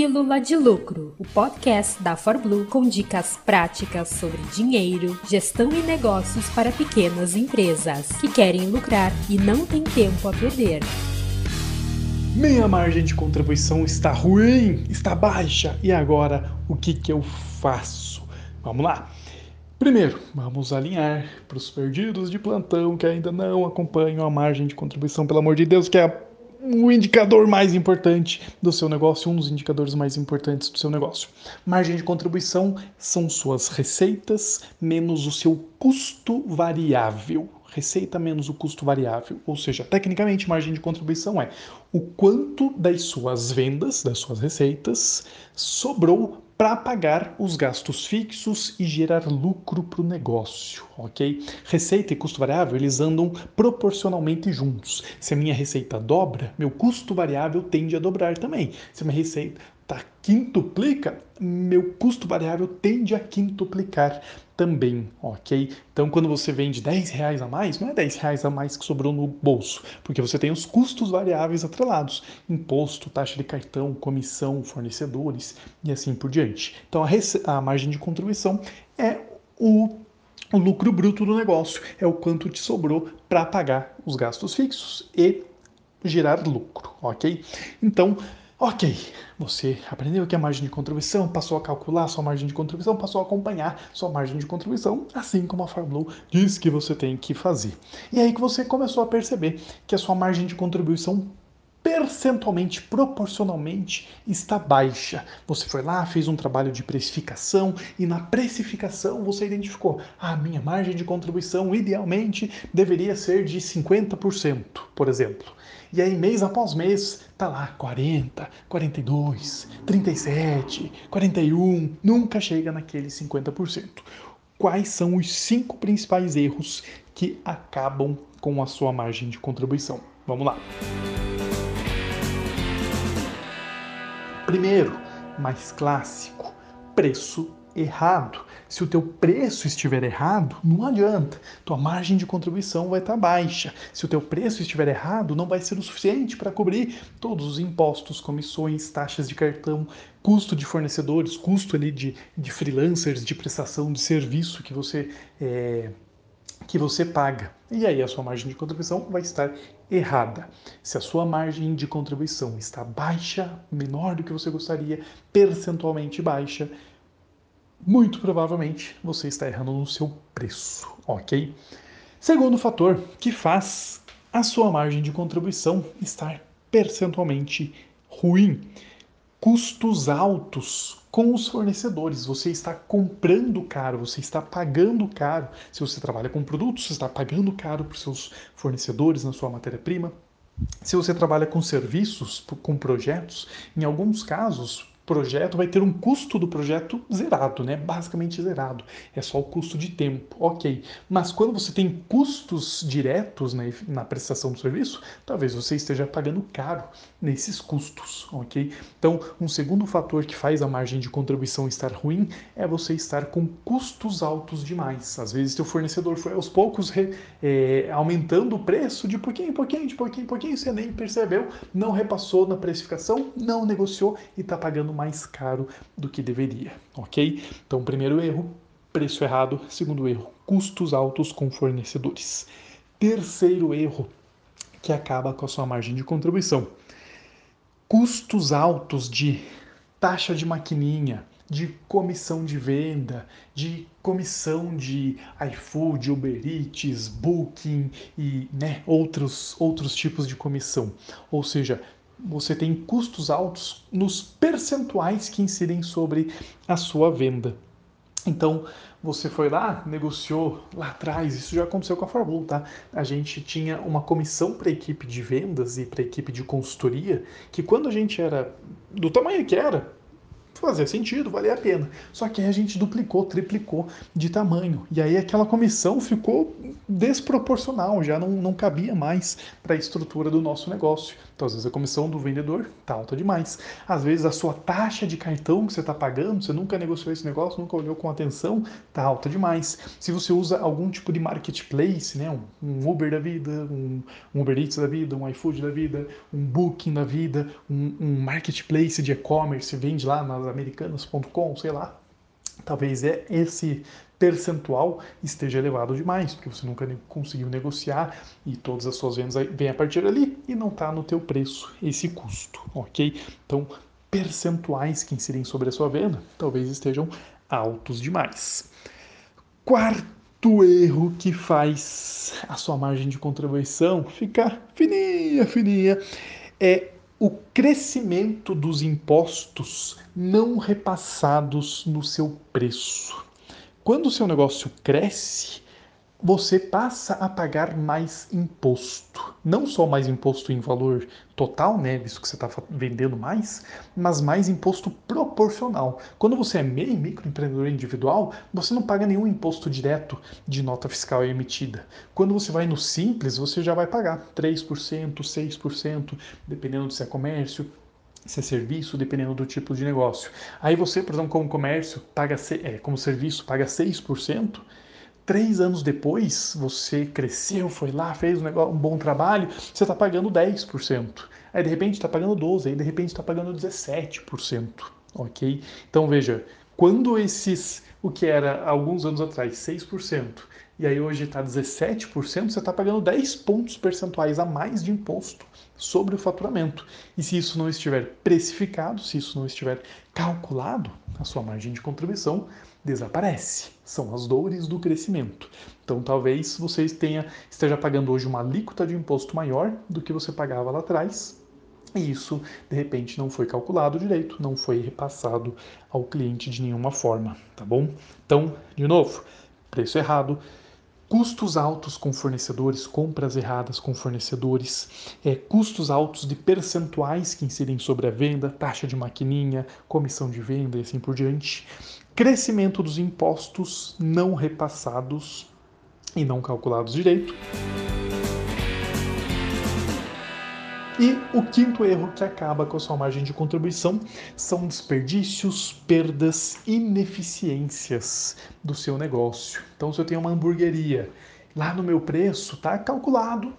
Pílula de Lucro, o podcast da ForBlue com dicas práticas sobre dinheiro, gestão e negócios para pequenas empresas que querem lucrar e não têm tempo a perder. Minha margem de contribuição está ruim, está baixa, e agora o que, que eu faço? Vamos lá! Primeiro, vamos alinhar para os perdidos de plantão que ainda não acompanham a margem de contribuição, pelo amor de Deus, que é o indicador mais importante do seu negócio, um dos indicadores mais importantes do seu negócio. Margem de contribuição são suas receitas menos o seu custo variável. Receita menos o custo variável, ou seja, tecnicamente, margem de contribuição é o quanto das suas vendas, das suas receitas, sobrou para pagar os gastos fixos e gerar lucro para o negócio, ok? Receita e custo variável eles andam proporcionalmente juntos. Se a minha receita dobra, meu custo variável tende a dobrar também. Se a minha receita quintuplica, meu custo variável tende a quintuplicar também, ok? Então, quando você vende 10 reais a mais, não é 10 reais a mais que sobrou no bolso, porque você tem os custos variáveis atrelados, imposto, taxa de cartão, comissão, fornecedores e assim por diante. Então, a, a margem de contribuição é o o lucro bruto do negócio é o quanto te sobrou para pagar os gastos fixos e gerar lucro, ok? Então, Ok, você aprendeu que a margem de contribuição, passou a calcular sua margem de contribuição, passou a acompanhar sua margem de contribuição, assim como a Farblue diz que você tem que fazer. E aí que você começou a perceber que a sua margem de contribuição percentualmente, proporcionalmente, está baixa. Você foi lá, fez um trabalho de precificação e na precificação você identificou: a ah, minha margem de contribuição idealmente deveria ser de 50%, por exemplo. E aí, mês após mês, tá lá 40, 42, 37, 41, nunca chega naquele 50%. Quais são os cinco principais erros que acabam com a sua margem de contribuição? Vamos lá. Primeiro, mais clássico, preço errado. Se o teu preço estiver errado, não adianta. Tua margem de contribuição vai estar baixa. Se o teu preço estiver errado, não vai ser o suficiente para cobrir todos os impostos, comissões, taxas de cartão, custo de fornecedores, custo ali de, de freelancers, de prestação de serviço que você é, que você paga. E aí a sua margem de contribuição vai estar errada. Se a sua margem de contribuição está baixa, menor do que você gostaria, percentualmente baixa, muito provavelmente você está errando no seu preço, ok? Segundo fator que faz a sua margem de contribuição estar percentualmente ruim. Custos altos com os fornecedores. Você está comprando caro, você está pagando caro. Se você trabalha com produtos, você está pagando caro para os seus fornecedores na sua matéria-prima. Se você trabalha com serviços, com projetos, em alguns casos, projeto vai ter um custo do projeto zerado, né? Basicamente zerado. É só o custo de tempo, ok. Mas quando você tem custos diretos né, na prestação do serviço, talvez você esteja pagando caro nesses custos, ok? Então, um segundo fator que faz a margem de contribuição estar ruim é você estar com custos altos demais. Às vezes, seu fornecedor foi aos poucos re, é, aumentando o preço de pouquinho pouquinho, de pouquinho pouquinho, você nem percebeu, não repassou na precificação, não negociou e está pagando mais caro do que deveria, ok? Então, primeiro erro, preço errado. Segundo erro, custos altos com fornecedores. Terceiro erro, que acaba com a sua margem de contribuição. Custos altos de taxa de maquininha, de comissão de venda, de comissão de iFood, Uber Eats, Booking e né, outros, outros tipos de comissão. Ou seja, você tem custos altos nos percentuais que incidem sobre a sua venda. Então, você foi lá, negociou lá atrás, isso já aconteceu com a Fórmula, tá? A gente tinha uma comissão para a equipe de vendas e para a equipe de consultoria, que quando a gente era do tamanho que era, fazia sentido, valia a pena. Só que aí a gente duplicou, triplicou de tamanho. E aí aquela comissão ficou desproporcional, já não, não cabia mais para a estrutura do nosso negócio. Então, às vezes, a comissão do vendedor está alta demais. Às vezes, a sua taxa de cartão que você está pagando, você nunca negociou esse negócio, nunca olhou com atenção, está alta demais. Se você usa algum tipo de marketplace, né, um, um Uber da vida, um, um, Uber Eats da vida, um iFood da vida, um Booking da vida, um, um marketplace de e-commerce, vende lá nas americanas.com, sei lá. Talvez é esse percentual esteja elevado demais, porque você nunca conseguiu negociar e todas as suas vendas vêm a partir dali e não está no teu preço esse custo, ok? Então, percentuais que incidem sobre a sua venda talvez estejam altos demais. Quarto erro que faz a sua margem de contribuição ficar fininha, fininha, é o crescimento dos impostos não repassados no seu preço. Quando o seu negócio cresce, você passa a pagar mais imposto. Não só mais imposto em valor total, né, visto que você está vendendo mais, mas mais imposto proporcional. Quando você é MEI, microempreendedor individual, você não paga nenhum imposto direto de nota fiscal emitida. Quando você vai no Simples, você já vai pagar 3%, 6%, dependendo se é comércio, se é serviço, dependendo do tipo de negócio. Aí você, por exemplo, como comércio, paga é, como serviço, paga 6%. Três anos depois, você cresceu, foi lá, fez um, negócio, um bom trabalho, você está pagando 10%. Aí de repente está pagando 12%, aí de repente está pagando 17%. Ok? Então veja, quando esses, o que era alguns anos atrás, 6%, e aí hoje está 17%, você está pagando 10 pontos percentuais a mais de imposto sobre o faturamento. E se isso não estiver precificado, se isso não estiver calculado, a sua margem de contribuição desaparece. São as dores do crescimento. Então talvez você tenha, esteja pagando hoje uma alíquota de imposto maior do que você pagava lá atrás. E isso, de repente, não foi calculado direito, não foi repassado ao cliente de nenhuma forma, tá bom? Então, de novo, preço errado, custos altos com fornecedores, compras erradas com fornecedores, é, custos altos de percentuais que incidem sobre a venda, taxa de maquininha, comissão de venda e assim por diante, crescimento dos impostos não repassados e não calculados direito. E o quinto erro que acaba com a sua margem de contribuição são desperdícios, perdas, ineficiências do seu negócio. Então, se eu tenho uma hamburgueria, lá no meu preço está calculado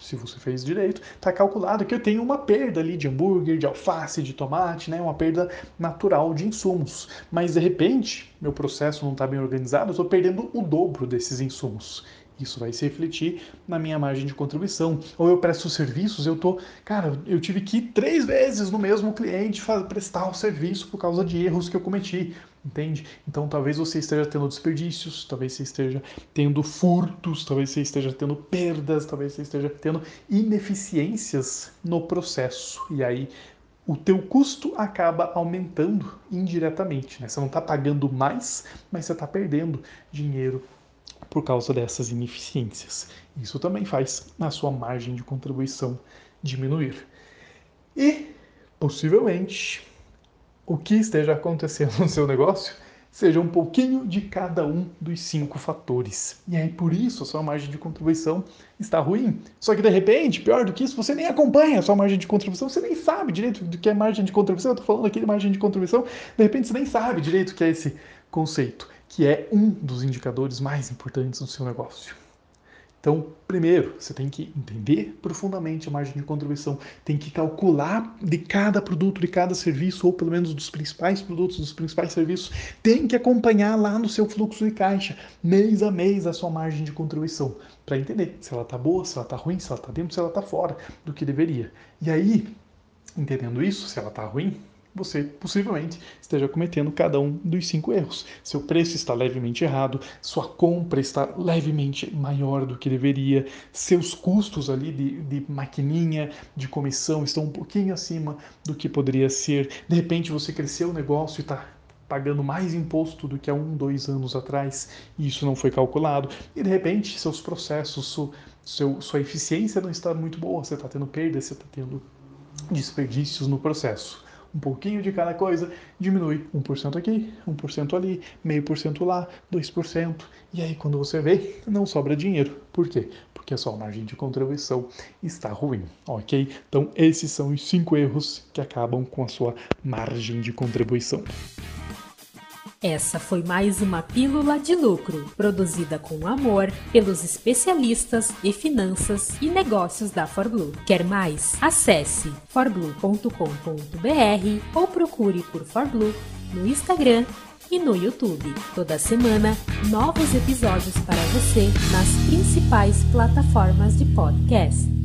se você fez direito, está calculado que eu tenho uma perda ali de hambúrguer, de alface, de tomate, né? uma perda natural de insumos. Mas de repente, meu processo não está bem organizado, eu estou perdendo o dobro desses insumos. Isso vai se refletir na minha margem de contribuição. Ou eu presto serviços, eu tô, cara, eu tive que ir três vezes no mesmo cliente prestar o serviço por causa de erros que eu cometi, entende? Então talvez você esteja tendo desperdícios, talvez você esteja tendo furtos, talvez você esteja tendo perdas, talvez você esteja tendo ineficiências no processo. E aí o teu custo acaba aumentando indiretamente, né? Você não está pagando mais, mas você está perdendo dinheiro por causa dessas ineficiências. Isso também faz a sua margem de contribuição diminuir. E, possivelmente, o que esteja acontecendo no seu negócio seja um pouquinho de cada um dos cinco fatores. E aí, por isso, a sua margem de contribuição está ruim. Só que, de repente, pior do que isso, você nem acompanha a sua margem de contribuição, você nem sabe direito do que é margem de contribuição. Eu estou falando aqui de margem de contribuição, de repente você nem sabe direito o que é esse conceito que é um dos indicadores mais importantes do seu negócio. Então, primeiro, você tem que entender profundamente a margem de contribuição, tem que calcular de cada produto, de cada serviço, ou pelo menos dos principais produtos, dos principais serviços, tem que acompanhar lá no seu fluxo de caixa, mês a mês, a sua margem de contribuição, para entender se ela está boa, se ela está ruim, se ela está dentro, se ela está fora do que deveria. E aí, entendendo isso, se ela está ruim, você possivelmente esteja cometendo cada um dos cinco erros. Seu preço está levemente errado, sua compra está levemente maior do que deveria, seus custos ali de, de maquininha, de comissão estão um pouquinho acima do que poderia ser. De repente você cresceu o negócio e está pagando mais imposto do que há um, dois anos atrás, e isso não foi calculado. E de repente seus processos, su, seu, sua eficiência não está muito boa, você está tendo perda, você está tendo desperdícios no processo um pouquinho de cada coisa, diminui 1% aqui, 1% ali, meio por cento lá, 2%. E aí, quando você vê, não sobra dinheiro. Por quê? Porque a sua margem de contribuição está ruim, ok? Então, esses são os cinco erros que acabam com a sua margem de contribuição. Essa foi mais uma Pílula de Lucro, produzida com amor pelos especialistas em finanças e negócios da ForBlue. Quer mais? Acesse forblue.com.br ou procure por ForBlue no Instagram e no YouTube. Toda semana, novos episódios para você nas principais plataformas de podcast.